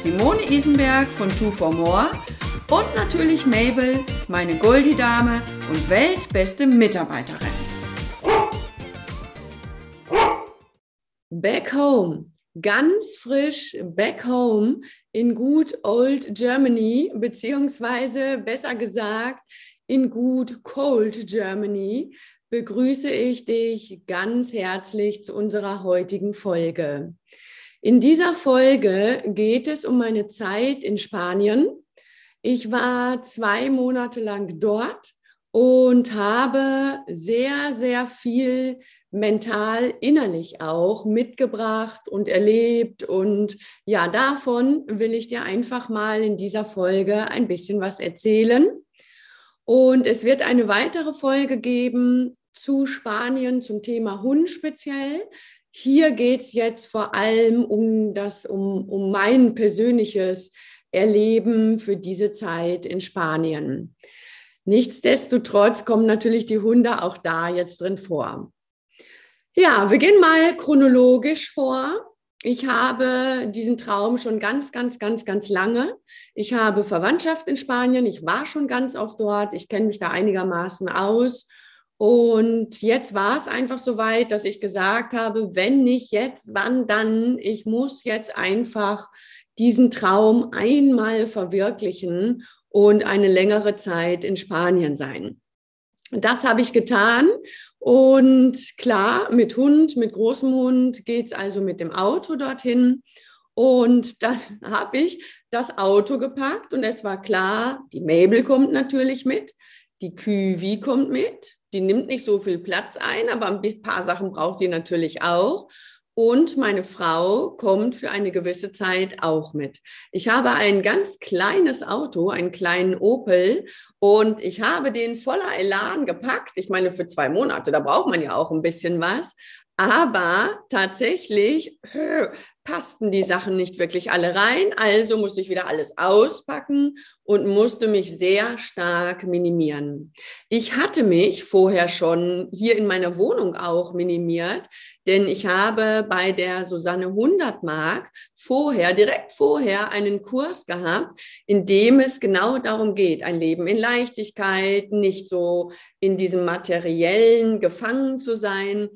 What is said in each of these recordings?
Simone Isenberg von Two for More und natürlich Mabel, meine Goldie-Dame und weltbeste Mitarbeiterin. Back home, ganz frisch back home in good old Germany, beziehungsweise besser gesagt in good cold Germany, begrüße ich dich ganz herzlich zu unserer heutigen Folge. In dieser Folge geht es um meine Zeit in Spanien. Ich war zwei Monate lang dort und habe sehr, sehr viel mental, innerlich auch mitgebracht und erlebt. Und ja, davon will ich dir einfach mal in dieser Folge ein bisschen was erzählen. Und es wird eine weitere Folge geben zu Spanien zum Thema Hund speziell. Hier geht es jetzt vor allem um das, um, um mein persönliches Erleben für diese Zeit in Spanien. Nichtsdestotrotz kommen natürlich die Hunde auch da jetzt drin vor. Ja, wir gehen mal chronologisch vor. Ich habe diesen Traum schon ganz, ganz, ganz, ganz lange. Ich habe Verwandtschaft in Spanien. Ich war schon ganz oft dort. Ich kenne mich da einigermaßen aus. Und jetzt war es einfach so weit, dass ich gesagt habe, wenn nicht jetzt, wann dann? Ich muss jetzt einfach diesen Traum einmal verwirklichen und eine längere Zeit in Spanien sein. Das habe ich getan. Und klar, mit Hund, mit großem Hund geht es also mit dem Auto dorthin. Und dann habe ich das Auto gepackt und es war klar, die Mabel kommt natürlich mit, die Küwi kommt mit, die nimmt nicht so viel Platz ein, aber ein paar Sachen braucht die natürlich auch. Und meine Frau kommt für eine gewisse Zeit auch mit. Ich habe ein ganz kleines Auto, einen kleinen Opel, und ich habe den voller Elan gepackt. Ich meine, für zwei Monate, da braucht man ja auch ein bisschen was. Aber tatsächlich passten die Sachen nicht wirklich alle rein. Also musste ich wieder alles auspacken und musste mich sehr stark minimieren. Ich hatte mich vorher schon hier in meiner Wohnung auch minimiert, denn ich habe bei der Susanne 100 Mark vorher, direkt vorher einen Kurs gehabt, in dem es genau darum geht, ein Leben in Leichtigkeit, nicht so in diesem materiellen gefangen zu sein.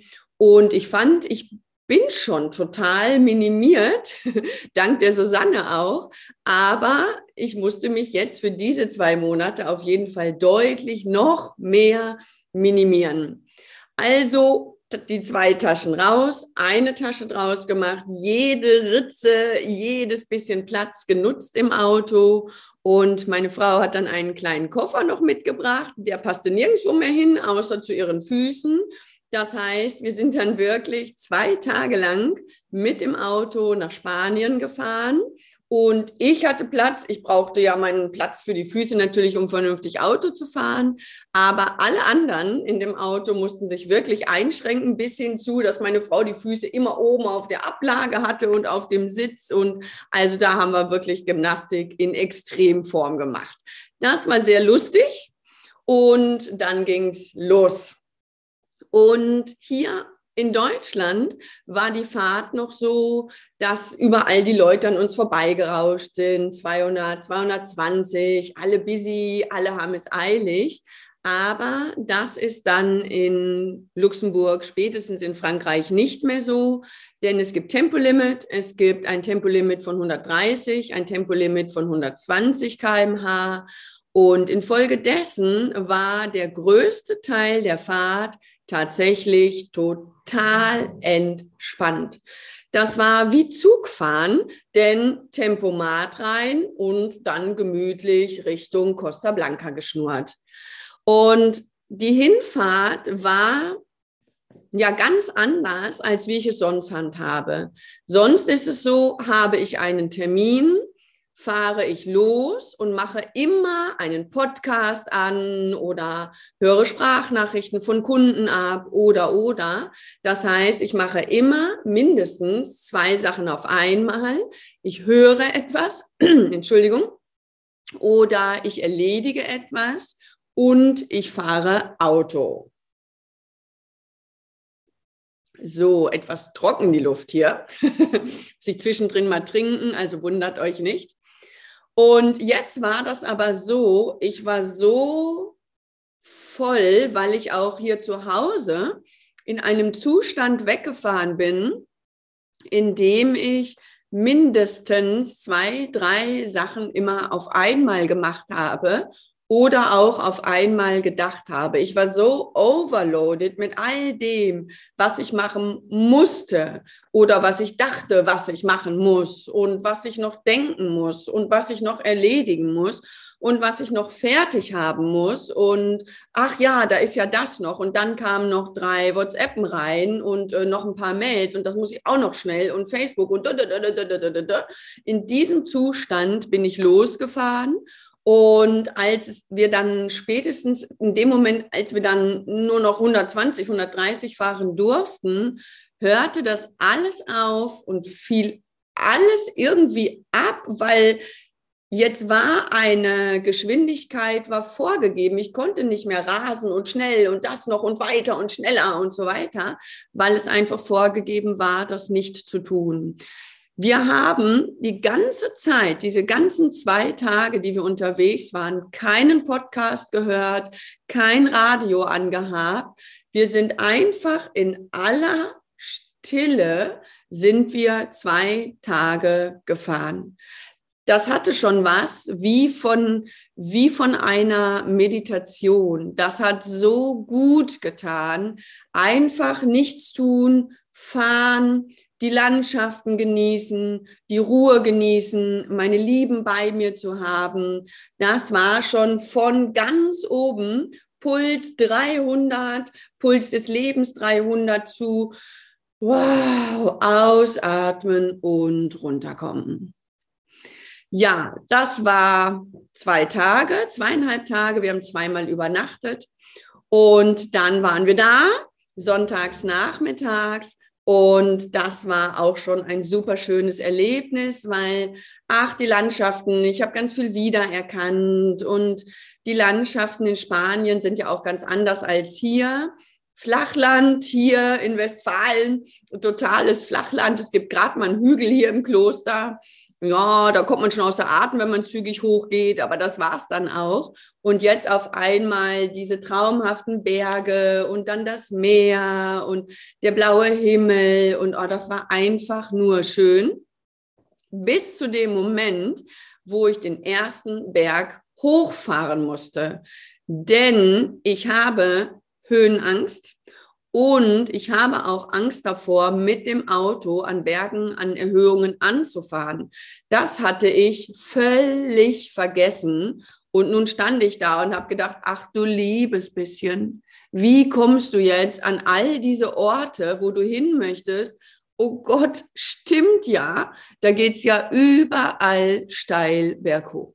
Und ich fand, ich bin schon total minimiert, dank der Susanne auch. Aber ich musste mich jetzt für diese zwei Monate auf jeden Fall deutlich noch mehr minimieren. Also die zwei Taschen raus, eine Tasche draus gemacht, jede Ritze, jedes bisschen Platz genutzt im Auto. Und meine Frau hat dann einen kleinen Koffer noch mitgebracht, der passte nirgendwo mehr hin, außer zu ihren Füßen. Das heißt, wir sind dann wirklich zwei Tage lang mit dem Auto nach Spanien gefahren. Und ich hatte Platz. Ich brauchte ja meinen Platz für die Füße natürlich, um vernünftig Auto zu fahren. Aber alle anderen in dem Auto mussten sich wirklich einschränken, bis hin zu, dass meine Frau die Füße immer oben auf der Ablage hatte und auf dem Sitz. Und also da haben wir wirklich Gymnastik in Extremform gemacht. Das war sehr lustig. Und dann ging es los. Und hier in Deutschland war die Fahrt noch so, dass überall die Leute an uns vorbeigerauscht sind. 200, 220, alle busy, alle haben es eilig. Aber das ist dann in Luxemburg, spätestens in Frankreich nicht mehr so, denn es gibt Tempolimit, es gibt ein Tempolimit von 130, ein Tempolimit von 120 km/h und infolgedessen war der größte Teil der Fahrt tatsächlich total entspannt. Das war wie Zugfahren, denn Tempomat rein und dann gemütlich Richtung Costa Blanca geschnurrt. Und die Hinfahrt war ja ganz anders, als wie ich es sonst handhabe. Sonst ist es so, habe ich einen Termin, fahre ich los und mache immer einen Podcast an oder höre Sprachnachrichten von Kunden ab oder oder. Das heißt, ich mache immer mindestens zwei Sachen auf einmal. Ich höre etwas, Entschuldigung, oder ich erledige etwas und ich fahre Auto. So, etwas trocken die Luft hier. Muss ich zwischendrin mal trinken, also wundert euch nicht. Und jetzt war das aber so, ich war so voll, weil ich auch hier zu Hause in einem Zustand weggefahren bin, in dem ich mindestens zwei, drei Sachen immer auf einmal gemacht habe oder auch auf einmal gedacht habe. Ich war so overloaded mit all dem, was ich machen musste oder was ich dachte, was ich machen muss und was ich noch denken muss und was ich noch erledigen muss und was ich noch fertig haben muss. Und ach ja, da ist ja das noch. Und dann kamen noch drei WhatsAppen rein und äh, noch ein paar Mails und das muss ich auch noch schnell und Facebook und in diesem Zustand bin ich losgefahren und als wir dann spätestens in dem Moment, als wir dann nur noch 120, 130 fahren durften, hörte das alles auf und fiel alles irgendwie ab, weil jetzt war eine Geschwindigkeit, war vorgegeben. Ich konnte nicht mehr rasen und schnell und das noch und weiter und schneller und so weiter, weil es einfach vorgegeben war, das nicht zu tun. Wir haben die ganze Zeit, diese ganzen zwei Tage, die wir unterwegs waren, keinen Podcast gehört, kein Radio angehabt. Wir sind einfach in aller Stille sind wir zwei Tage gefahren. Das hatte schon was wie von, wie von einer Meditation. Das hat so gut getan. Einfach nichts tun, fahren, die Landschaften genießen, die Ruhe genießen, meine Lieben bei mir zu haben. Das war schon von ganz oben, Puls 300, Puls des Lebens 300 zu, wow, ausatmen und runterkommen. Ja, das war zwei Tage, zweieinhalb Tage. Wir haben zweimal übernachtet und dann waren wir da, sonntags nachmittags und das war auch schon ein super schönes Erlebnis, weil, ach, die Landschaften, ich habe ganz viel wiedererkannt und die Landschaften in Spanien sind ja auch ganz anders als hier. Flachland hier in Westfalen, totales Flachland. Es gibt gerade mal einen Hügel hier im Kloster ja, da kommt man schon aus der Atem, wenn man zügig hochgeht, aber das war es dann auch. Und jetzt auf einmal diese traumhaften Berge und dann das Meer und der blaue Himmel und oh, das war einfach nur schön. Bis zu dem Moment, wo ich den ersten Berg hochfahren musste. Denn ich habe Höhenangst und ich habe auch Angst davor, mit dem Auto an Bergen, an Erhöhungen anzufahren. Das hatte ich völlig vergessen. Und nun stand ich da und habe gedacht, ach du liebes bisschen, wie kommst du jetzt an all diese Orte, wo du hin möchtest? Oh Gott, stimmt ja, da geht es ja überall steil berghoch.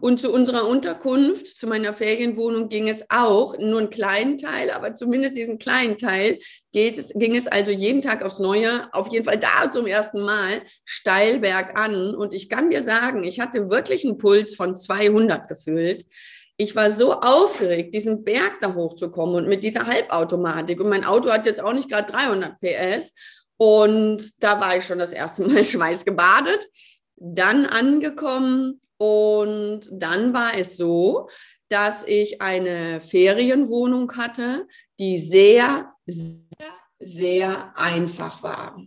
Und zu unserer Unterkunft, zu meiner Ferienwohnung ging es auch, nur einen kleinen Teil, aber zumindest diesen kleinen Teil geht es, ging es also jeden Tag aufs Neue, auf jeden Fall da zum ersten Mal, steil bergan. Und ich kann dir sagen, ich hatte wirklich einen Puls von 200 gefühlt. Ich war so aufgeregt, diesen Berg da hochzukommen und mit dieser Halbautomatik. Und mein Auto hat jetzt auch nicht gerade 300 PS. Und da war ich schon das erste Mal schweißgebadet. Dann angekommen, und dann war es so, dass ich eine Ferienwohnung hatte, die sehr, sehr, sehr einfach war.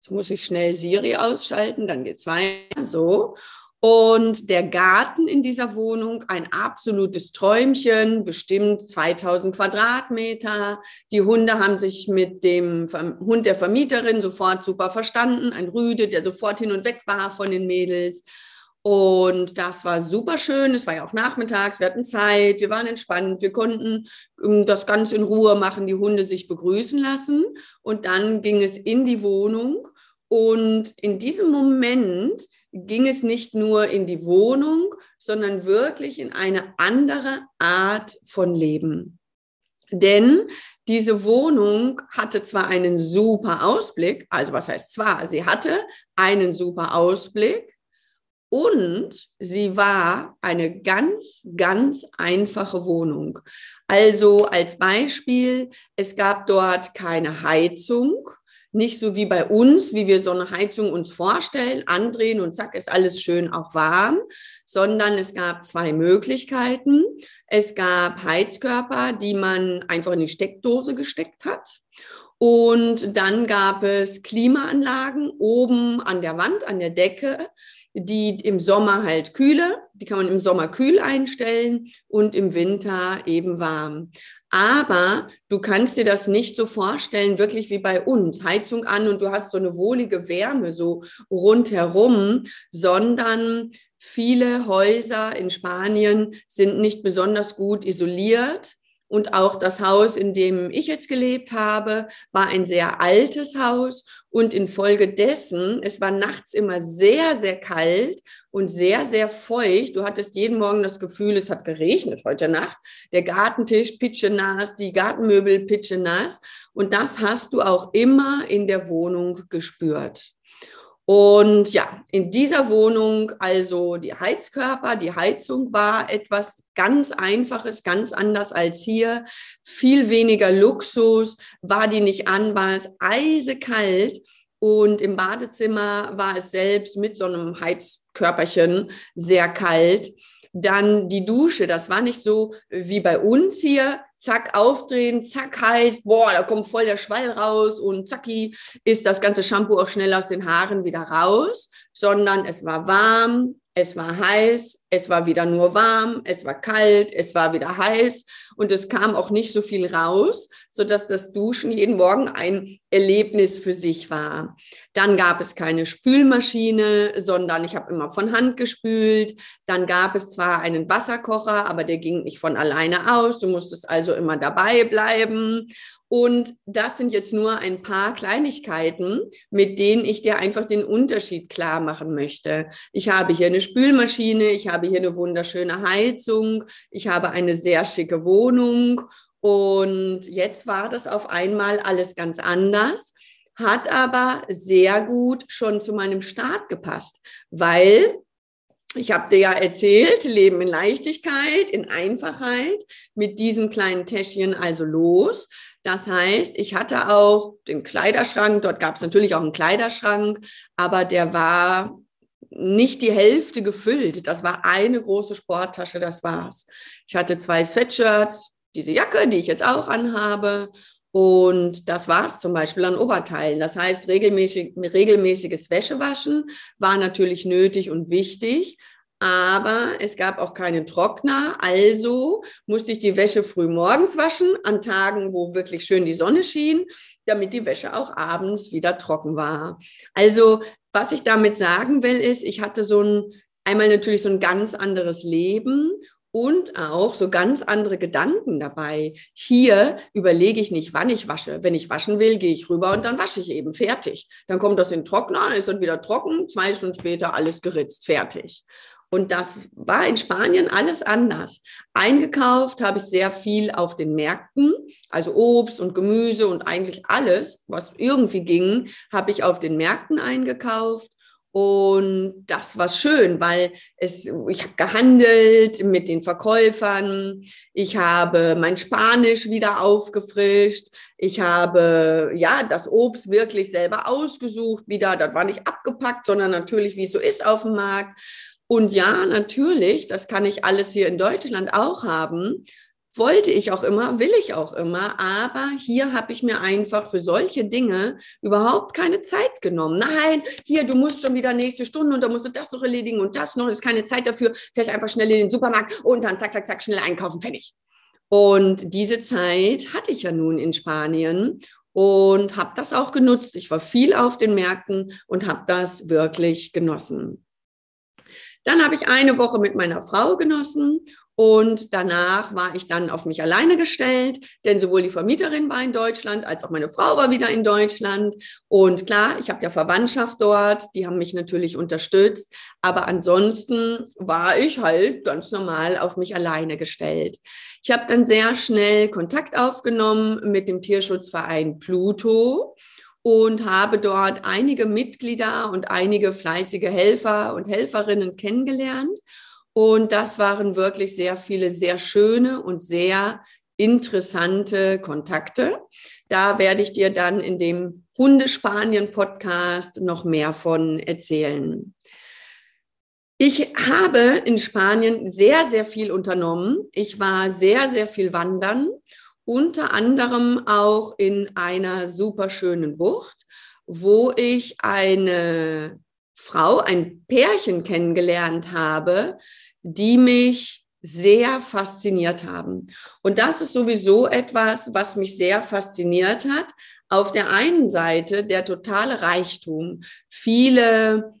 Jetzt muss ich schnell Siri ausschalten, dann geht es weiter so. Und der Garten in dieser Wohnung, ein absolutes Träumchen, bestimmt 2000 Quadratmeter. Die Hunde haben sich mit dem Hund der Vermieterin sofort super verstanden. Ein Rüde, der sofort hin und weg war von den Mädels. Und das war super schön. Es war ja auch nachmittags, wir hatten Zeit, wir waren entspannt, wir konnten ähm, das ganz in Ruhe machen, die Hunde sich begrüßen lassen. Und dann ging es in die Wohnung. Und in diesem Moment ging es nicht nur in die Wohnung, sondern wirklich in eine andere Art von Leben. Denn diese Wohnung hatte zwar einen super Ausblick, also was heißt zwar, sie hatte einen super Ausblick und sie war eine ganz, ganz einfache Wohnung. Also als Beispiel, es gab dort keine Heizung, nicht so wie bei uns, wie wir so eine Heizung uns vorstellen, andrehen und zack, ist alles schön auch warm, sondern es gab zwei Möglichkeiten. Es gab Heizkörper, die man einfach in die Steckdose gesteckt hat. Und dann gab es Klimaanlagen oben an der Wand, an der Decke, die im Sommer halt kühle, die kann man im Sommer kühl einstellen und im Winter eben warm. Aber du kannst dir das nicht so vorstellen, wirklich wie bei uns, Heizung an und du hast so eine wohlige Wärme so rundherum, sondern viele Häuser in Spanien sind nicht besonders gut isoliert. Und auch das Haus, in dem ich jetzt gelebt habe, war ein sehr altes Haus. Und infolgedessen, es war nachts immer sehr, sehr kalt und sehr, sehr feucht. Du hattest jeden Morgen das Gefühl, es hat geregnet heute Nacht. Der Gartentisch pitschenass, die Gartenmöbel pitschenass. Und das hast du auch immer in der Wohnung gespürt. Und ja, in dieser Wohnung, also die Heizkörper, die Heizung war etwas ganz Einfaches, ganz anders als hier. Viel weniger Luxus, war die nicht an, war es eisekalt. Und im Badezimmer war es selbst mit so einem Heizkörperchen sehr kalt. Dann die Dusche, das war nicht so wie bei uns hier zack, aufdrehen, zack, heiß, boah, da kommt voll der Schwall raus und zacki ist das ganze Shampoo auch schnell aus den Haaren wieder raus, sondern es war warm, es war heiß, es war wieder nur warm, es war kalt, es war wieder heiß und es kam auch nicht so viel raus, sodass das Duschen jeden Morgen ein Erlebnis für sich war. Dann gab es keine Spülmaschine, sondern ich habe immer von Hand gespült. Dann gab es zwar einen Wasserkocher, aber der ging nicht von alleine aus. Du musstest also immer dabei bleiben. Und das sind jetzt nur ein paar Kleinigkeiten, mit denen ich dir einfach den Unterschied klar machen möchte. Ich habe hier eine Spülmaschine, ich habe hier eine wunderschöne Heizung, ich habe eine sehr schicke Wohnung. Und jetzt war das auf einmal alles ganz anders, hat aber sehr gut schon zu meinem Start gepasst, weil ich habe dir ja erzählt, Leben in Leichtigkeit, in Einfachheit, mit diesem kleinen Täschchen also los. Das heißt, ich hatte auch den Kleiderschrank, dort gab es natürlich auch einen Kleiderschrank, aber der war nicht die Hälfte gefüllt. Das war eine große Sporttasche, das war's. Ich hatte zwei Sweatshirts, diese Jacke, die ich jetzt auch anhabe. Und das war es zum Beispiel an Oberteilen. Das heißt, regelmäßig, regelmäßiges Wäschewaschen war natürlich nötig und wichtig. Aber es gab auch keinen Trockner, also musste ich die Wäsche früh morgens waschen, an Tagen, wo wirklich schön die Sonne schien, damit die Wäsche auch abends wieder trocken war. Also, was ich damit sagen will, ist, ich hatte so ein, einmal natürlich so ein ganz anderes Leben und auch so ganz andere Gedanken dabei. Hier überlege ich nicht, wann ich wasche. Wenn ich waschen will, gehe ich rüber und dann wasche ich eben fertig. Dann kommt das in den Trockner, ist dann wieder trocken, zwei Stunden später alles geritzt, fertig. Und das war in Spanien alles anders. Eingekauft habe ich sehr viel auf den Märkten, also Obst und Gemüse und eigentlich alles, was irgendwie ging, habe ich auf den Märkten eingekauft. Und das war schön, weil es, ich habe gehandelt mit den Verkäufern. Ich habe mein Spanisch wieder aufgefrischt. Ich habe ja das Obst wirklich selber ausgesucht wieder. Das war nicht abgepackt, sondern natürlich, wie es so ist auf dem Markt. Und ja, natürlich, das kann ich alles hier in Deutschland auch haben. Wollte ich auch immer, will ich auch immer, aber hier habe ich mir einfach für solche Dinge überhaupt keine Zeit genommen. Nein, hier, du musst schon wieder nächste Stunde und da musst du das noch erledigen und das noch, ist keine Zeit dafür, fährst einfach schnell in den Supermarkt und dann zack, zack, zack, schnell einkaufen, fertig. Und diese Zeit hatte ich ja nun in Spanien und habe das auch genutzt. Ich war viel auf den Märkten und habe das wirklich genossen. Dann habe ich eine Woche mit meiner Frau genossen und danach war ich dann auf mich alleine gestellt, denn sowohl die Vermieterin war in Deutschland als auch meine Frau war wieder in Deutschland. Und klar, ich habe ja Verwandtschaft dort, die haben mich natürlich unterstützt. Aber ansonsten war ich halt ganz normal auf mich alleine gestellt. Ich habe dann sehr schnell Kontakt aufgenommen mit dem Tierschutzverein Pluto und habe dort einige Mitglieder und einige fleißige Helfer und Helferinnen kennengelernt und das waren wirklich sehr viele sehr schöne und sehr interessante Kontakte. Da werde ich dir dann in dem Hundespanien-Podcast noch mehr von erzählen. Ich habe in Spanien sehr, sehr viel unternommen. Ich war sehr, sehr viel wandern, unter anderem auch in einer super schönen Bucht, wo ich eine Frau, ein Pärchen kennengelernt habe, die mich sehr fasziniert haben. Und das ist sowieso etwas, was mich sehr fasziniert hat. Auf der einen Seite der totale Reichtum. Viele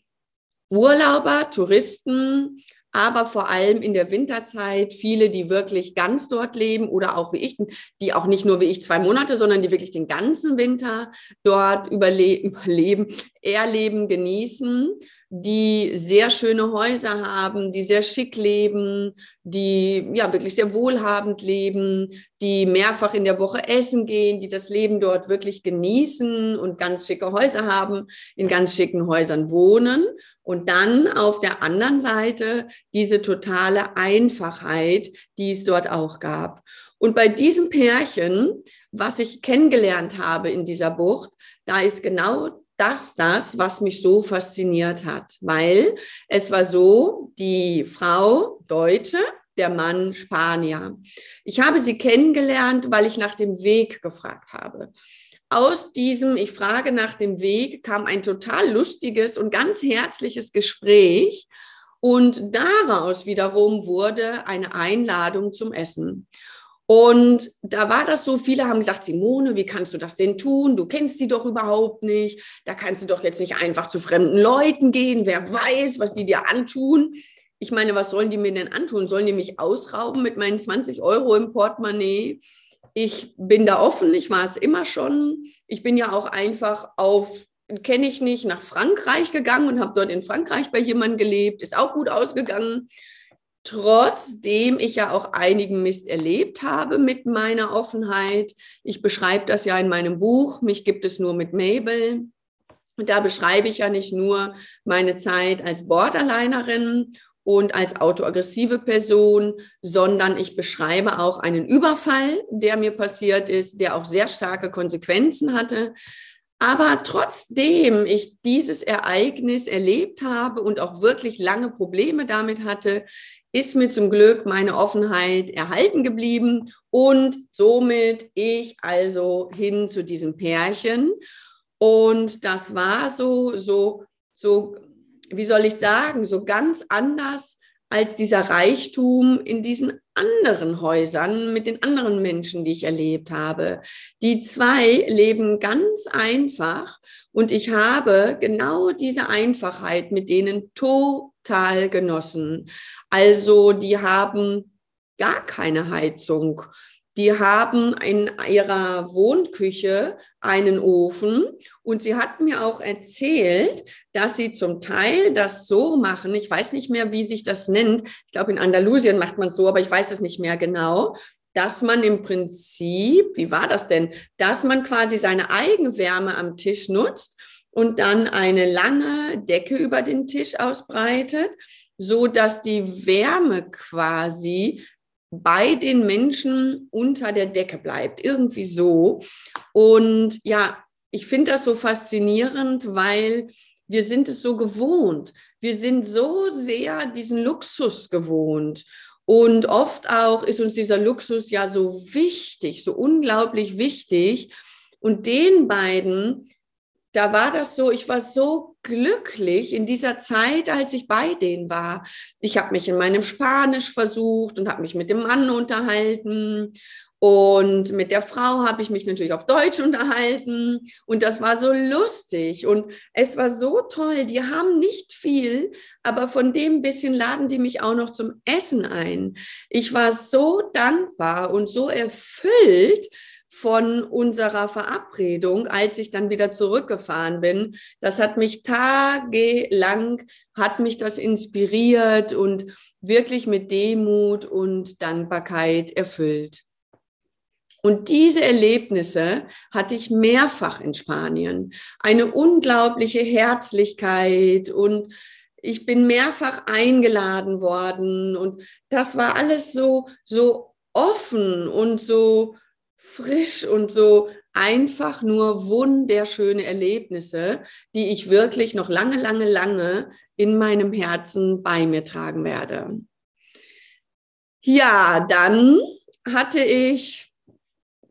Urlauber, Touristen, aber vor allem in der Winterzeit viele, die wirklich ganz dort leben oder auch wie ich, die auch nicht nur wie ich zwei Monate, sondern die wirklich den ganzen Winter dort überle überleben, erleben, genießen die sehr schöne Häuser haben, die sehr schick leben, die ja wirklich sehr wohlhabend leben, die mehrfach in der Woche essen gehen, die das Leben dort wirklich genießen und ganz schicke Häuser haben, in ganz schicken Häusern wohnen. Und dann auf der anderen Seite diese totale Einfachheit, die es dort auch gab. Und bei diesem Pärchen, was ich kennengelernt habe in dieser Bucht, da ist genau das das, was mich so fasziniert hat, weil es war so, die Frau Deutsche, der Mann Spanier. Ich habe sie kennengelernt, weil ich nach dem Weg gefragt habe. Aus diesem Ich frage nach dem Weg kam ein total lustiges und ganz herzliches Gespräch. Und daraus wiederum wurde eine Einladung zum Essen. Und da war das so, viele haben gesagt, Simone, wie kannst du das denn tun? Du kennst sie doch überhaupt nicht. Da kannst du doch jetzt nicht einfach zu fremden Leuten gehen. Wer weiß, was die dir antun. Ich meine, was sollen die mir denn antun? Sollen die mich ausrauben mit meinen 20 Euro im Portemonnaie? Ich bin da offen, ich war es immer schon. Ich bin ja auch einfach auf, kenne ich nicht, nach Frankreich gegangen und habe dort in Frankreich bei jemandem gelebt. Ist auch gut ausgegangen trotzdem ich ja auch einigen Mist erlebt habe mit meiner Offenheit. Ich beschreibe das ja in meinem Buch, mich gibt es nur mit Mabel. Und da beschreibe ich ja nicht nur meine Zeit als Borderlinerin und als autoaggressive Person, sondern ich beschreibe auch einen Überfall, der mir passiert ist, der auch sehr starke Konsequenzen hatte. Aber trotzdem ich dieses Ereignis erlebt habe und auch wirklich lange Probleme damit hatte, ist mir zum Glück meine Offenheit erhalten geblieben und somit ich also hin zu diesem Pärchen. Und das war so, so, so, wie soll ich sagen, so ganz anders als dieser Reichtum in diesen anderen Häusern mit den anderen Menschen, die ich erlebt habe. Die zwei leben ganz einfach und ich habe genau diese Einfachheit mit denen total genossen. Also die haben gar keine Heizung. Die haben in ihrer Wohnküche einen Ofen und sie hat mir auch erzählt, dass sie zum Teil das so machen. Ich weiß nicht mehr, wie sich das nennt. Ich glaube, in Andalusien macht man es so, aber ich weiß es nicht mehr genau dass man im Prinzip, wie war das denn, dass man quasi seine Eigenwärme am Tisch nutzt und dann eine lange Decke über den Tisch ausbreitet, so dass die Wärme quasi bei den Menschen unter der Decke bleibt, irgendwie so. Und ja, ich finde das so faszinierend, weil wir sind es so gewohnt. Wir sind so sehr diesen Luxus gewohnt. Und oft auch ist uns dieser Luxus ja so wichtig, so unglaublich wichtig. Und den beiden, da war das so, ich war so glücklich in dieser Zeit, als ich bei denen war. Ich habe mich in meinem Spanisch versucht und habe mich mit dem Mann unterhalten. Und mit der Frau habe ich mich natürlich auf Deutsch unterhalten und das war so lustig und es war so toll. Die haben nicht viel, aber von dem bisschen laden die mich auch noch zum Essen ein. Ich war so dankbar und so erfüllt von unserer Verabredung, als ich dann wieder zurückgefahren bin. Das hat mich tagelang, hat mich das inspiriert und wirklich mit Demut und Dankbarkeit erfüllt. Und diese Erlebnisse hatte ich mehrfach in Spanien. Eine unglaubliche Herzlichkeit und ich bin mehrfach eingeladen worden und das war alles so, so offen und so frisch und so einfach nur wunderschöne Erlebnisse, die ich wirklich noch lange, lange, lange in meinem Herzen bei mir tragen werde. Ja, dann hatte ich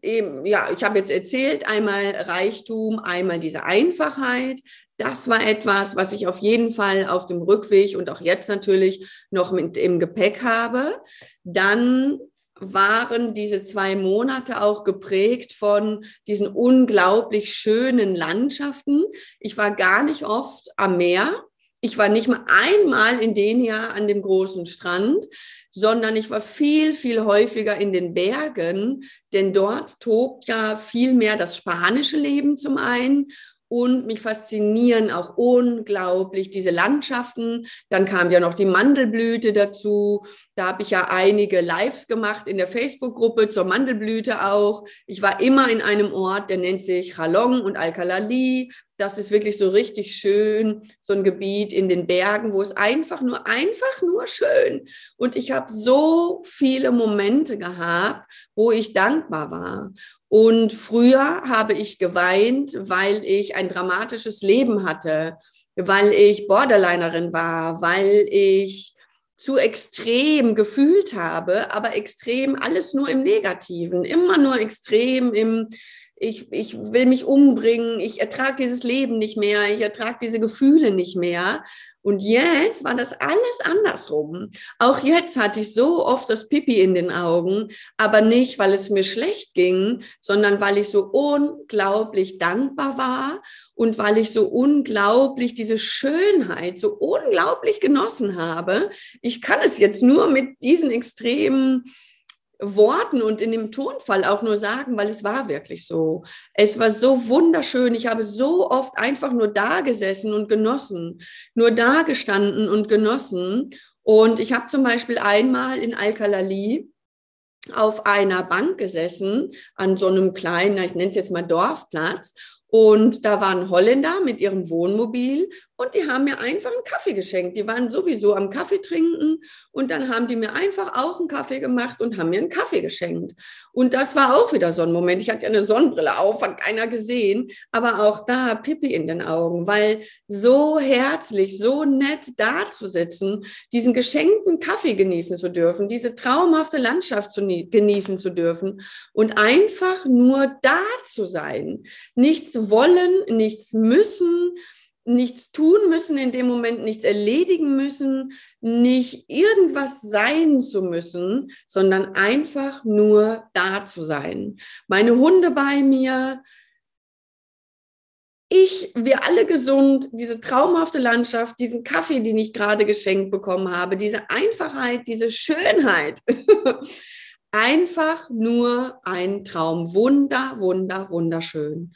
eben, ja, ich habe jetzt erzählt, einmal Reichtum, einmal diese Einfachheit. Das war etwas, was ich auf jeden Fall auf dem Rückweg und auch jetzt natürlich noch mit im Gepäck habe. Dann waren diese zwei Monate auch geprägt von diesen unglaublich schönen Landschaften. Ich war gar nicht oft am Meer. Ich war nicht mal einmal in den Jahr an dem großen Strand sondern ich war viel, viel häufiger in den Bergen, denn dort tobt ja viel mehr das spanische Leben zum einen und mich faszinieren auch unglaublich diese Landschaften. Dann kam ja noch die Mandelblüte dazu. Da habe ich ja einige Lives gemacht in der Facebook-Gruppe zur Mandelblüte auch. Ich war immer in einem Ort, der nennt sich Chalong und Alcalali. Das ist wirklich so richtig schön, so ein Gebiet in den Bergen, wo es einfach nur, einfach nur schön. Und ich habe so viele Momente gehabt, wo ich dankbar war. Und früher habe ich geweint, weil ich ein dramatisches Leben hatte, weil ich Borderlinerin war, weil ich zu extrem gefühlt habe, aber extrem alles nur im Negativen, immer nur extrem im, ich, ich will mich umbringen, ich ertrage dieses Leben nicht mehr, ich ertrage diese Gefühle nicht mehr. Und jetzt war das alles andersrum. Auch jetzt hatte ich so oft das Pipi in den Augen, aber nicht, weil es mir schlecht ging, sondern weil ich so unglaublich dankbar war und weil ich so unglaublich diese Schönheit so unglaublich genossen habe. Ich kann es jetzt nur mit diesen extremen Worten und in dem Tonfall auch nur sagen, weil es war wirklich so. Es war so wunderschön. Ich habe so oft einfach nur da gesessen und genossen, nur da gestanden und genossen. Und ich habe zum Beispiel einmal in Alcalali auf einer Bank gesessen, an so einem kleinen, ich nenne es jetzt mal Dorfplatz. Und da waren Holländer mit ihrem Wohnmobil und die haben mir einfach einen Kaffee geschenkt. Die waren sowieso am Kaffee trinken und dann haben die mir einfach auch einen Kaffee gemacht und haben mir einen Kaffee geschenkt. Und das war auch wieder so ein Moment. Ich hatte ja eine Sonnenbrille auf, hat keiner gesehen, aber auch da Pippi in den Augen, weil so herzlich, so nett da zu sitzen, diesen geschenkten Kaffee genießen zu dürfen, diese traumhafte Landschaft zu genießen zu dürfen und einfach nur da zu sein. Nichts wollen, nichts müssen, nichts tun müssen in dem Moment, nichts erledigen müssen, nicht irgendwas sein zu müssen, sondern einfach nur da zu sein. Meine Hunde bei mir, ich, wir alle gesund, diese traumhafte Landschaft, diesen Kaffee, den ich gerade geschenkt bekommen habe, diese Einfachheit, diese Schönheit. Einfach nur ein Traum. Wunder, wunder, wunderschön.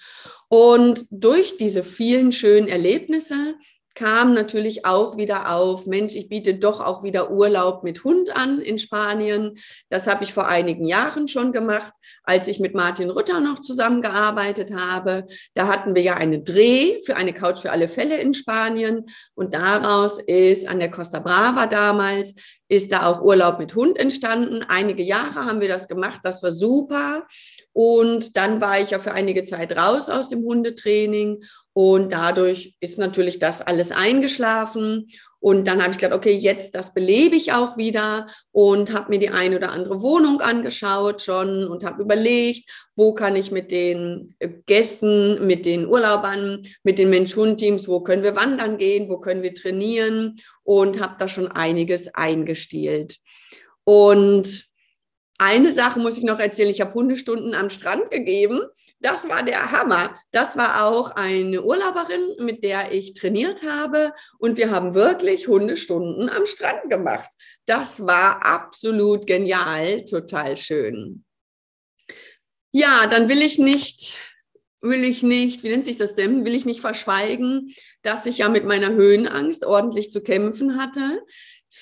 Und durch diese vielen schönen Erlebnisse kam natürlich auch wieder auf, Mensch, ich biete doch auch wieder Urlaub mit Hund an in Spanien. Das habe ich vor einigen Jahren schon gemacht, als ich mit Martin Rutter noch zusammengearbeitet habe. Da hatten wir ja eine Dreh für eine Couch für alle Fälle in Spanien und daraus ist an der Costa Brava damals ist da auch Urlaub mit Hund entstanden. Einige Jahre haben wir das gemacht, das war super. Und dann war ich ja für einige Zeit raus aus dem Hundetraining und dadurch ist natürlich das alles eingeschlafen. Und dann habe ich gedacht, okay, jetzt das belebe ich auch wieder und habe mir die eine oder andere Wohnung angeschaut schon und habe überlegt, wo kann ich mit den Gästen, mit den Urlaubern, mit den Mensch-Hund-Teams, wo können wir wandern gehen, wo können wir trainieren und habe da schon einiges eingestielt. Und eine Sache muss ich noch erzählen. Ich habe Hundestunden am Strand gegeben. Das war der Hammer. Das war auch eine Urlauberin, mit der ich trainiert habe. Und wir haben wirklich Hundestunden am Strand gemacht. Das war absolut genial, total schön. Ja, dann will ich nicht, will ich nicht, wie nennt sich das denn? Will ich nicht verschweigen, dass ich ja mit meiner Höhenangst ordentlich zu kämpfen hatte.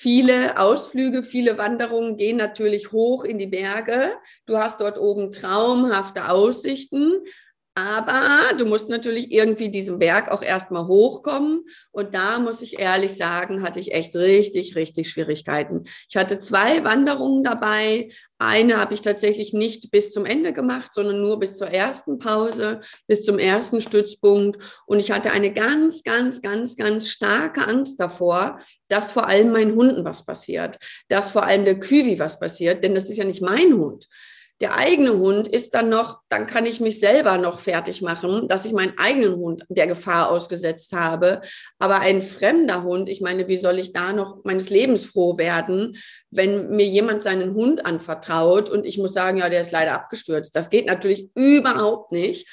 Viele Ausflüge, viele Wanderungen gehen natürlich hoch in die Berge. Du hast dort oben traumhafte Aussichten, aber du musst natürlich irgendwie diesen Berg auch erstmal hochkommen. Und da muss ich ehrlich sagen, hatte ich echt richtig, richtig Schwierigkeiten. Ich hatte zwei Wanderungen dabei. Eine habe ich tatsächlich nicht bis zum Ende gemacht, sondern nur bis zur ersten Pause, bis zum ersten Stützpunkt. Und ich hatte eine ganz, ganz, ganz, ganz starke Angst davor, dass vor allem meinen Hunden was passiert, dass vor allem der Küwi was passiert, denn das ist ja nicht mein Hund. Der eigene Hund ist dann noch, dann kann ich mich selber noch fertig machen, dass ich meinen eigenen Hund der Gefahr ausgesetzt habe. Aber ein fremder Hund, ich meine, wie soll ich da noch meines Lebens froh werden, wenn mir jemand seinen Hund anvertraut und ich muss sagen, ja, der ist leider abgestürzt. Das geht natürlich überhaupt nicht.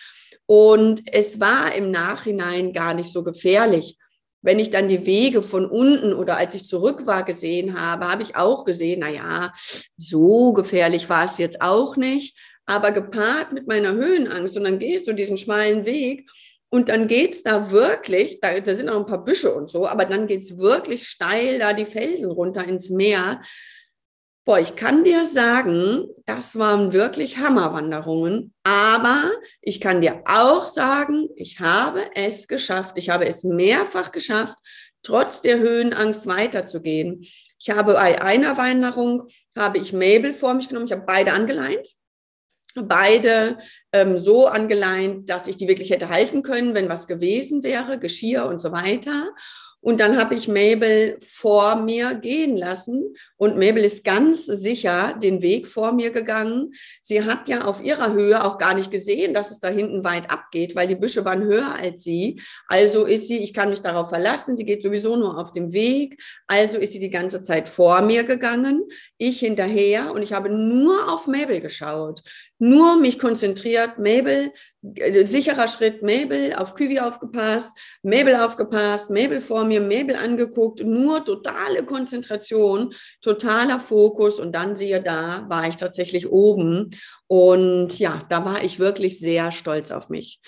Und es war im Nachhinein gar nicht so gefährlich wenn ich dann die Wege von unten oder als ich zurück war gesehen habe, habe ich auch gesehen, na ja, so gefährlich war es jetzt auch nicht, aber gepaart mit meiner Höhenangst und dann gehst du diesen schmalen Weg und dann geht's da wirklich, da, da sind auch ein paar Büsche und so, aber dann geht's wirklich steil da die Felsen runter ins Meer. Boah, ich kann dir sagen, das waren wirklich Hammerwanderungen. Aber ich kann dir auch sagen, ich habe es geschafft. Ich habe es mehrfach geschafft, trotz der Höhenangst weiterzugehen. Ich habe bei einer Wanderung, habe ich Mabel vor mich genommen. Ich habe beide angeleint. Beide ähm, so angeleint, dass ich die wirklich hätte halten können, wenn was gewesen wäre, Geschirr und so weiter. Und dann habe ich Mabel vor mir gehen lassen und Mabel ist ganz sicher den Weg vor mir gegangen. Sie hat ja auf ihrer Höhe auch gar nicht gesehen, dass es da hinten weit abgeht, weil die Büsche waren höher als sie. Also ist sie, ich kann mich darauf verlassen, sie geht sowieso nur auf dem Weg. Also ist sie die ganze Zeit vor mir gegangen, ich hinterher und ich habe nur auf Mabel geschaut nur mich konzentriert, Mabel, äh, sicherer Schritt, Mabel, auf Küvi aufgepasst, Mabel aufgepasst, Mabel vor mir, Mabel angeguckt, nur totale Konzentration, totaler Fokus und dann siehe da, war ich tatsächlich oben und ja, da war ich wirklich sehr stolz auf mich.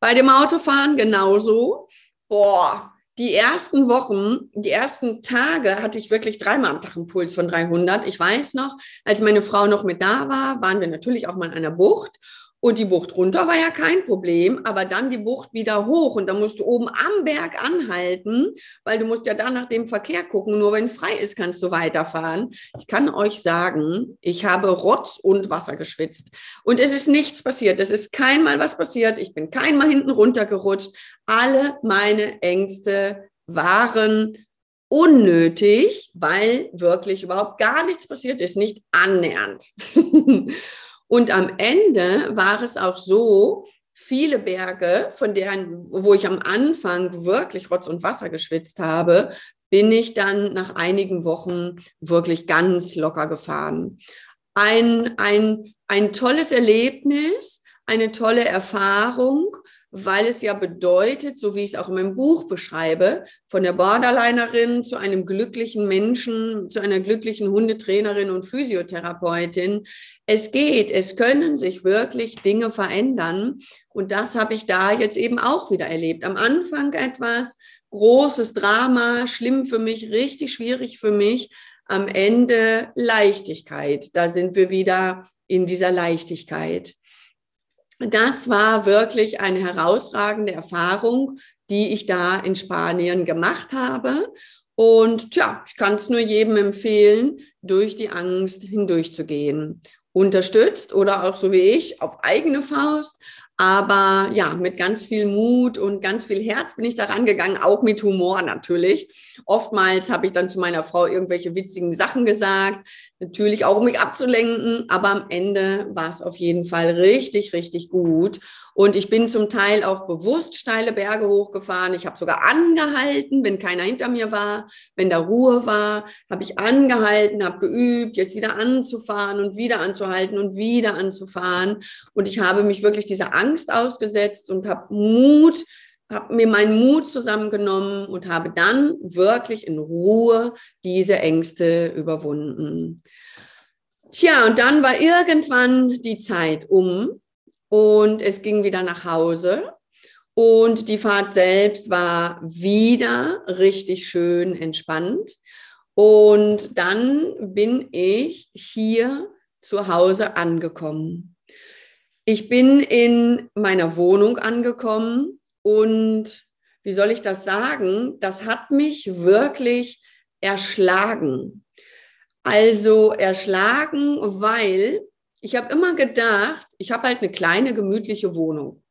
Bei dem Autofahren genauso. Boah, die ersten Wochen, die ersten Tage hatte ich wirklich dreimal am Tag einen Puls von 300. Ich weiß noch, als meine Frau noch mit da war, waren wir natürlich auch mal in einer Bucht und die Bucht runter war ja kein Problem, aber dann die Bucht wieder hoch und da musst du oben am Berg anhalten, weil du musst ja dann nach dem Verkehr gucken. Nur wenn frei ist, kannst du weiterfahren. Ich kann euch sagen, ich habe Rotz und Wasser geschwitzt und es ist nichts passiert. Es ist keinmal was passiert. Ich bin keinmal hinten runtergerutscht. Alle meine Ängste waren unnötig, weil wirklich überhaupt gar nichts passiert ist, nicht annähernd. Und am Ende war es auch so, viele Berge, von deren, wo ich am Anfang wirklich Rotz und Wasser geschwitzt habe, bin ich dann nach einigen Wochen wirklich ganz locker gefahren. Ein, ein, ein tolles Erlebnis, eine tolle Erfahrung weil es ja bedeutet, so wie ich es auch in meinem Buch beschreibe, von der Borderlinerin zu einem glücklichen Menschen, zu einer glücklichen Hundetrainerin und Physiotherapeutin. Es geht, es können sich wirklich Dinge verändern. Und das habe ich da jetzt eben auch wieder erlebt. Am Anfang etwas großes Drama, schlimm für mich, richtig schwierig für mich. Am Ende Leichtigkeit. Da sind wir wieder in dieser Leichtigkeit das war wirklich eine herausragende Erfahrung, die ich da in Spanien gemacht habe. Und tja, ich kann es nur jedem empfehlen, durch die Angst hindurchzugehen. Unterstützt oder auch so wie ich auf eigene Faust aber ja, mit ganz viel Mut und ganz viel Herz bin ich da rangegangen, auch mit Humor natürlich. Oftmals habe ich dann zu meiner Frau irgendwelche witzigen Sachen gesagt, natürlich auch um mich abzulenken, aber am Ende war es auf jeden Fall richtig, richtig gut. Und ich bin zum Teil auch bewusst steile Berge hochgefahren. Ich habe sogar angehalten, wenn keiner hinter mir war, wenn da Ruhe war, habe ich angehalten, habe geübt, jetzt wieder anzufahren und wieder anzuhalten und wieder anzufahren. Und ich habe mich wirklich dieser Angst ausgesetzt und habe Mut habe mir meinen Mut zusammengenommen und habe dann wirklich in Ruhe diese Ängste überwunden. Tja, und dann war irgendwann die Zeit um und es ging wieder nach Hause. Und die Fahrt selbst war wieder richtig schön entspannt. Und dann bin ich hier zu Hause angekommen. Ich bin in meiner Wohnung angekommen und wie soll ich das sagen? Das hat mich wirklich erschlagen. Also erschlagen, weil ich habe immer gedacht, ich habe halt eine kleine, gemütliche Wohnung.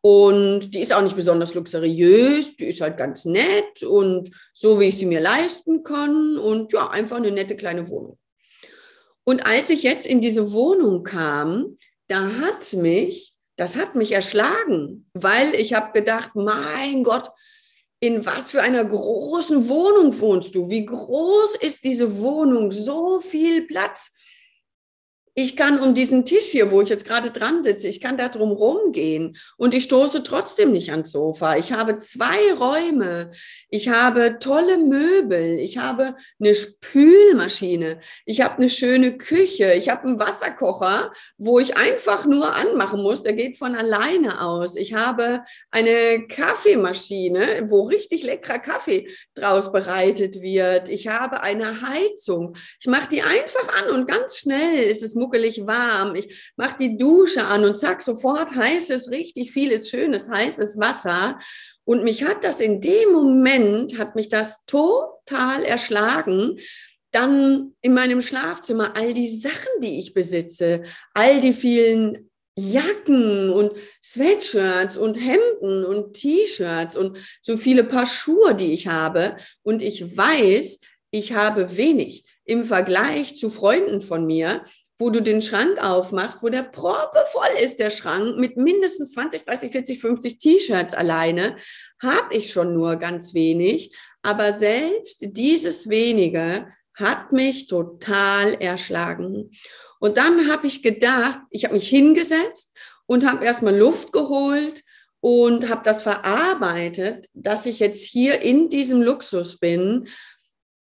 Und die ist auch nicht besonders luxuriös, die ist halt ganz nett und so, wie ich sie mir leisten kann. Und ja, einfach eine nette kleine Wohnung. Und als ich jetzt in diese Wohnung kam, da hat mich das hat mich erschlagen, weil ich habe gedacht, mein Gott, in was für einer großen Wohnung wohnst du? Wie groß ist diese Wohnung? So viel Platz ich kann um diesen Tisch hier, wo ich jetzt gerade dran sitze, ich kann da drum rumgehen und ich stoße trotzdem nicht ans Sofa. Ich habe zwei Räume, ich habe tolle Möbel, ich habe eine Spülmaschine, ich habe eine schöne Küche, ich habe einen Wasserkocher, wo ich einfach nur anmachen muss, der geht von alleine aus. Ich habe eine Kaffeemaschine, wo richtig leckerer Kaffee draus bereitet wird. Ich habe eine Heizung. Ich mache die einfach an und ganz schnell ist es muckelig warm. Ich mache die Dusche an und zack, sofort heißes, richtig vieles, schönes, heißes Wasser. Und mich hat das in dem Moment, hat mich das total erschlagen, dann in meinem Schlafzimmer all die Sachen, die ich besitze, all die vielen Jacken und Sweatshirts und Hemden und T-Shirts und so viele Paar Schuhe, die ich habe. Und ich weiß, ich habe wenig im Vergleich zu Freunden von mir, wo du den Schrank aufmachst, wo der Proppe voll ist, der Schrank, mit mindestens 20, 30, 40, 50 T-Shirts alleine, habe ich schon nur ganz wenig. Aber selbst dieses wenige hat mich total erschlagen. Und dann habe ich gedacht, ich habe mich hingesetzt und habe erstmal Luft geholt und habe das verarbeitet, dass ich jetzt hier in diesem Luxus bin.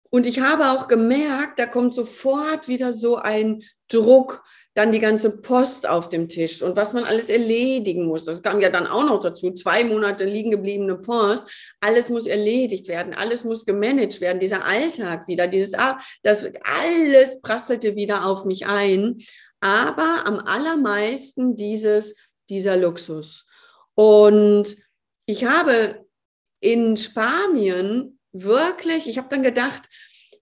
Und ich habe auch gemerkt, da kommt sofort wieder so ein Druck, dann die ganze Post auf dem Tisch und was man alles erledigen muss. Das kam ja dann auch noch dazu. Zwei Monate liegen gebliebene Post. Alles muss erledigt werden. Alles muss gemanagt werden. Dieser Alltag wieder, dieses, das alles prasselte wieder auf mich ein. Aber am allermeisten dieses, dieser Luxus. Und ich habe in Spanien wirklich, ich habe dann gedacht,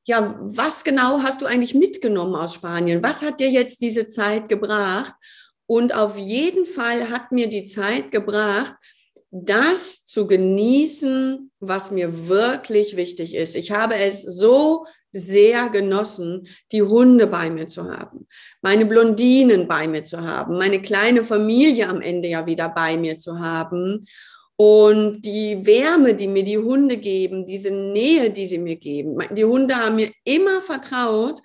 ja, was genau hast du eigentlich mitgenommen aus Spanien? Was hat dir jetzt diese Zeit gebracht? Und auf jeden Fall hat mir die Zeit gebracht, das zu genießen, was mir wirklich wichtig ist. Ich habe es so sehr genossen, die Hunde bei mir zu haben, meine Blondinen bei mir zu haben, meine kleine Familie am Ende ja wieder bei mir zu haben und die Wärme, die mir die Hunde geben, diese Nähe, die sie mir geben. Die Hunde haben mir immer vertraut.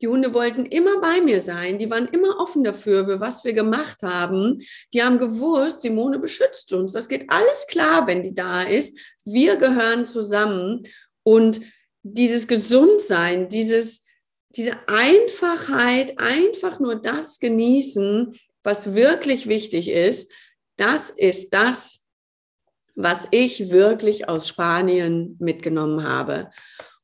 Die Hunde wollten immer bei mir sein. Die waren immer offen dafür, für was wir gemacht haben. Die haben gewusst, Simone beschützt uns. Das geht alles klar, wenn die da ist. Wir gehören zusammen. Und dieses Gesundsein, dieses, diese Einfachheit, einfach nur das genießen, was wirklich wichtig ist, das ist das, was ich wirklich aus Spanien mitgenommen habe.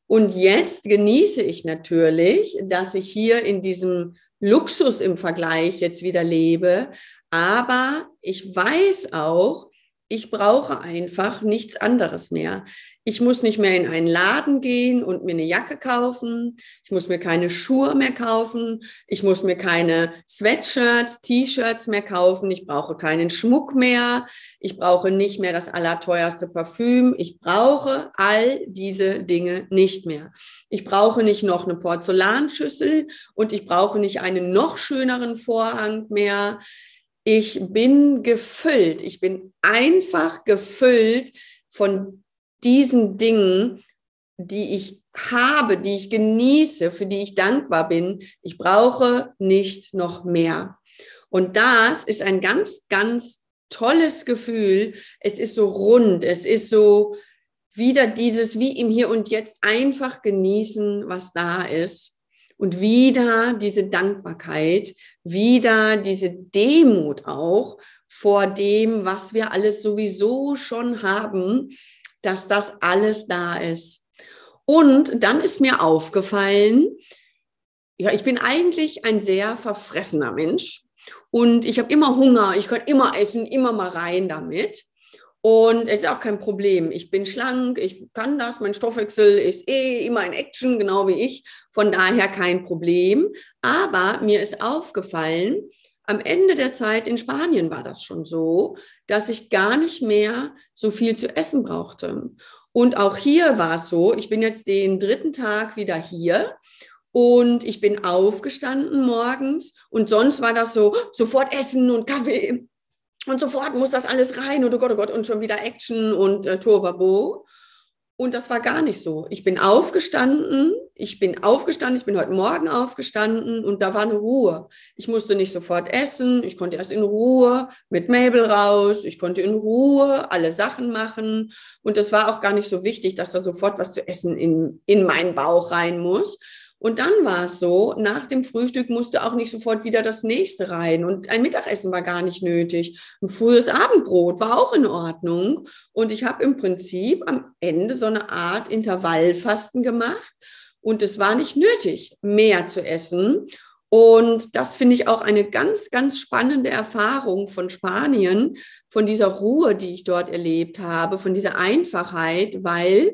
Und jetzt genieße ich natürlich, dass ich hier in diesem Luxus im Vergleich jetzt wieder lebe. Aber ich weiß auch, ich brauche einfach nichts anderes mehr. Ich muss nicht mehr in einen Laden gehen und mir eine Jacke kaufen. Ich muss mir keine Schuhe mehr kaufen. Ich muss mir keine Sweatshirts, T-Shirts mehr kaufen. Ich brauche keinen Schmuck mehr. Ich brauche nicht mehr das allerteuerste Parfüm. Ich brauche all diese Dinge nicht mehr. Ich brauche nicht noch eine Porzellanschüssel und ich brauche nicht einen noch schöneren Vorhang mehr Ich bin gefüllt. Ich bin einfach gefüllt von diesen Dingen, die ich habe, die ich genieße, für die ich dankbar bin. Ich brauche nicht noch mehr. Und das ist ein ganz, ganz tolles Gefühl. Es ist so rund, es ist so wieder dieses wie im Hier und Jetzt einfach genießen, was da ist. Und wieder diese Dankbarkeit, wieder diese Demut auch vor dem, was wir alles sowieso schon haben, dass das alles da ist. Und dann ist mir aufgefallen, ja, ich bin eigentlich ein sehr verfressener Mensch und ich habe immer Hunger, ich kann immer essen, immer mal rein damit. Und es ist auch kein Problem. Ich bin schlank, ich kann das, mein Stoffwechsel ist eh immer in Action, genau wie ich. Von daher kein Problem. Aber mir ist aufgefallen, am Ende der Zeit in Spanien war das schon so, dass ich gar nicht mehr so viel zu essen brauchte. Und auch hier war es so, ich bin jetzt den dritten Tag wieder hier und ich bin aufgestanden morgens und sonst war das so, sofort Essen und Kaffee und sofort muss das alles rein und oh Gott, oh Gott, und schon wieder Action und äh, Turbabo. Und das war gar nicht so. Ich bin aufgestanden, ich bin aufgestanden, ich bin heute Morgen aufgestanden und da war eine Ruhe. Ich musste nicht sofort essen, ich konnte erst in Ruhe mit Mabel raus, ich konnte in Ruhe alle Sachen machen und es war auch gar nicht so wichtig, dass da sofort was zu essen in, in meinen Bauch rein muss, und dann war es so, nach dem Frühstück musste auch nicht sofort wieder das nächste rein. Und ein Mittagessen war gar nicht nötig. Ein frühes Abendbrot war auch in Ordnung. Und ich habe im Prinzip am Ende so eine Art Intervallfasten gemacht. Und es war nicht nötig, mehr zu essen. Und das finde ich auch eine ganz, ganz spannende Erfahrung von Spanien, von dieser Ruhe, die ich dort erlebt habe, von dieser Einfachheit, weil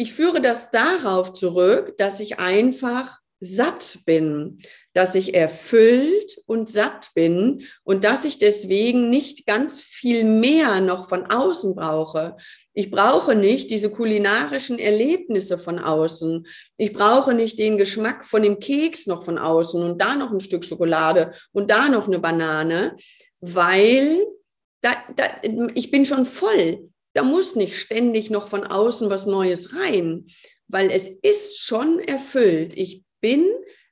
ich führe das darauf zurück, dass ich einfach satt bin, dass ich erfüllt und satt bin und dass ich deswegen nicht ganz viel mehr noch von außen brauche. Ich brauche nicht diese kulinarischen Erlebnisse von außen. Ich brauche nicht den Geschmack von dem Keks noch von außen und da noch ein Stück Schokolade und da noch eine Banane, weil da, da, ich bin schon voll da muss nicht ständig noch von außen was Neues rein, weil es ist schon erfüllt. Ich bin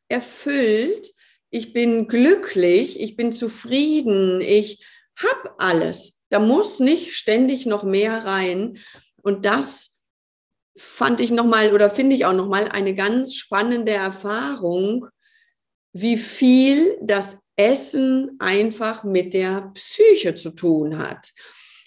erfüllt, ich bin glücklich, ich bin zufrieden, ich habe alles. Da muss nicht ständig noch mehr rein. Und das fand ich nochmal oder finde ich auch nochmal eine ganz spannende Erfahrung, wie viel das Essen einfach mit der Psyche zu tun hat.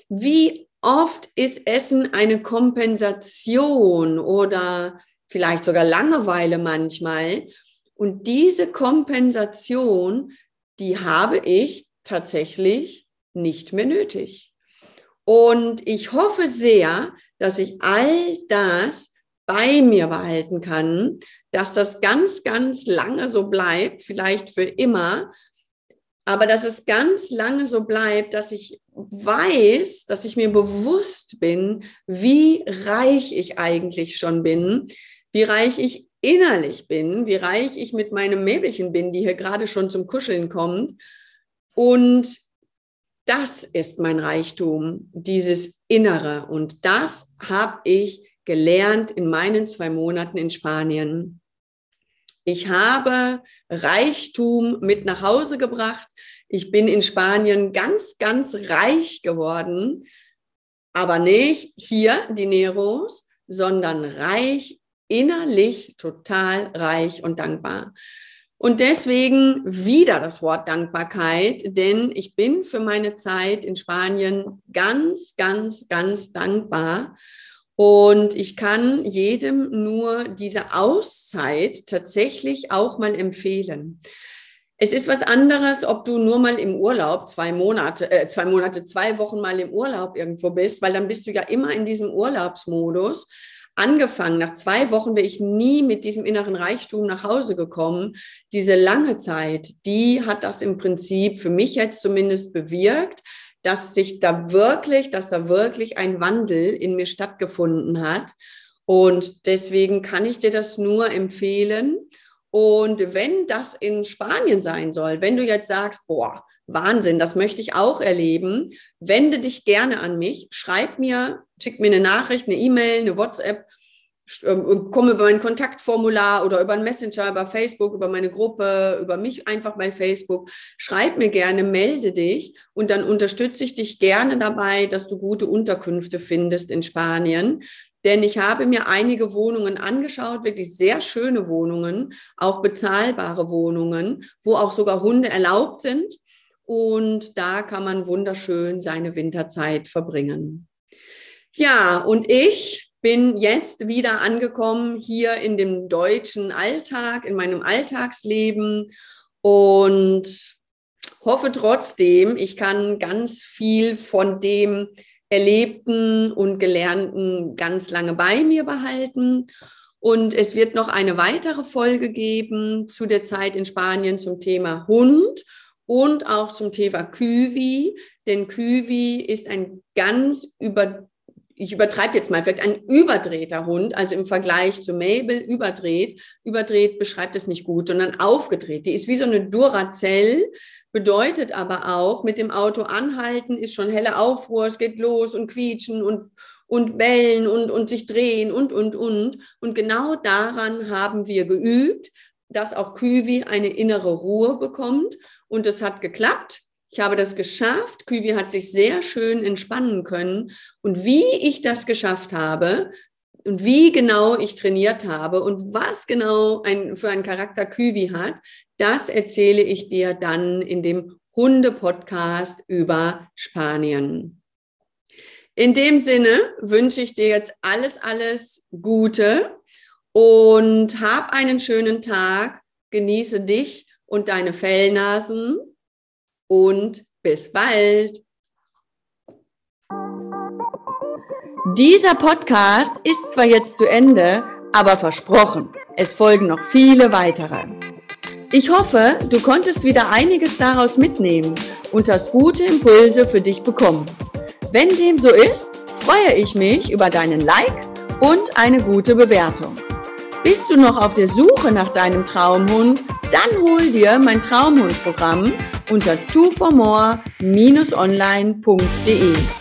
Wie Oft ist Essen eine Kompensation oder vielleicht sogar Langeweile manchmal. Und diese Kompensation, die habe ich tatsächlich nicht mehr nötig. Und ich hoffe sehr, dass ich all das bei mir behalten kann, dass das ganz, ganz lange so bleibt, vielleicht für immer, aber dass es ganz lange so bleibt, dass ich weiß, dass ich mir bewusst bin, wie reich ich eigentlich schon bin, wie reich ich innerlich bin, wie reich ich mit meinem Mäbelchen bin, die hier gerade schon zum Kuscheln kommt. Und das ist mein Reichtum, dieses Innere. Und das habe ich gelernt in meinen zwei Monaten in Spanien. Ich habe Reichtum mit nach Hause gebracht. Ich bin in Spanien ganz, ganz reich geworden, aber nicht hier die Neros, sondern reich, innerlich total reich und dankbar. Und deswegen wieder das Wort Dankbarkeit, denn ich bin für meine Zeit in Spanien ganz, ganz, ganz dankbar und ich kann jedem nur diese Auszeit tatsächlich auch mal empfehlen. Es ist was anderes, ob du nur mal im Urlaub zwei Monate, äh, zwei Monate, zwei Wochen mal im Urlaub irgendwo bist, weil dann bist du ja immer in diesem Urlaubsmodus. Angefangen, nach zwei Wochen wäre ich nie mit diesem inneren Reichtum nach Hause gekommen. Diese lange Zeit, die hat das im Prinzip für mich jetzt zumindest bewirkt, dass sich da wirklich, dass da wirklich ein Wandel in mir stattgefunden hat. Und deswegen kann ich dir das nur empfehlen. Und wenn das in Spanien sein soll, wenn du jetzt sagst, boah, Wahnsinn, das möchte ich auch erleben. Wende dich gerne an mich, schreib mir, schick mir eine Nachricht, eine E-Mail, eine WhatsApp, ähm, komme über mein Kontaktformular oder über einen Messenger, über Facebook, über meine Gruppe, über mich einfach bei Facebook. Schreib mir gerne, melde dich und dann unterstütze ich dich gerne dabei, dass du gute Unterkünfte findest in Spanien. Denn ich habe mir einige Wohnungen angeschaut, wirklich sehr schöne Wohnungen, auch bezahlbare Wohnungen, wo auch sogar Hunde erlaubt sind. Und da kann man wunderschön seine Winterzeit verbringen. Ja, und ich bin jetzt wieder angekommen hier in dem deutschen Alltag, in meinem Alltagsleben und hoffe trotzdem, ich kann ganz viel von dem Erlebten und Gelernten ganz lange bei mir behalten. Und es wird noch eine weitere Folge geben zu der Zeit in Spanien zum Thema Hund und auch zum Thema Küwi. Denn Küwi ist ein ganz über ich übertreibe jetzt mal, vielleicht ein überdrehter Hund, also im Vergleich zu Mabel überdreht. Überdreht beschreibt es nicht gut, sondern aufgedreht. Die ist wie so eine Duracell, bedeutet aber auch, mit dem Auto anhalten ist schon helle Aufruhr, es geht los und quietschen und, und bellen und, und sich drehen und, und, und. Und genau daran haben wir geübt, dass auch Küwi eine innere Ruhe bekommt. Und es hat geklappt. Ich habe das geschafft. Kübi hat sich sehr schön entspannen können. Und wie ich das geschafft habe und wie genau ich trainiert habe und was genau ein, für einen Charakter Kübi hat, das erzähle ich dir dann in dem Hunde-Podcast über Spanien. In dem Sinne wünsche ich dir jetzt alles, alles Gute und hab einen schönen Tag. Genieße dich und deine Fellnasen und bis bald. Dieser Podcast ist zwar jetzt zu Ende, aber versprochen, es folgen noch viele weitere. Ich hoffe, du konntest wieder einiges daraus mitnehmen und hast gute Impulse für dich bekommen. Wenn dem so ist, freue ich mich über deinen Like und eine gute Bewertung. Bist du noch auf der Suche nach deinem Traumhund? Dann hol dir mein Traumhundprogramm unter twoformore-online.de.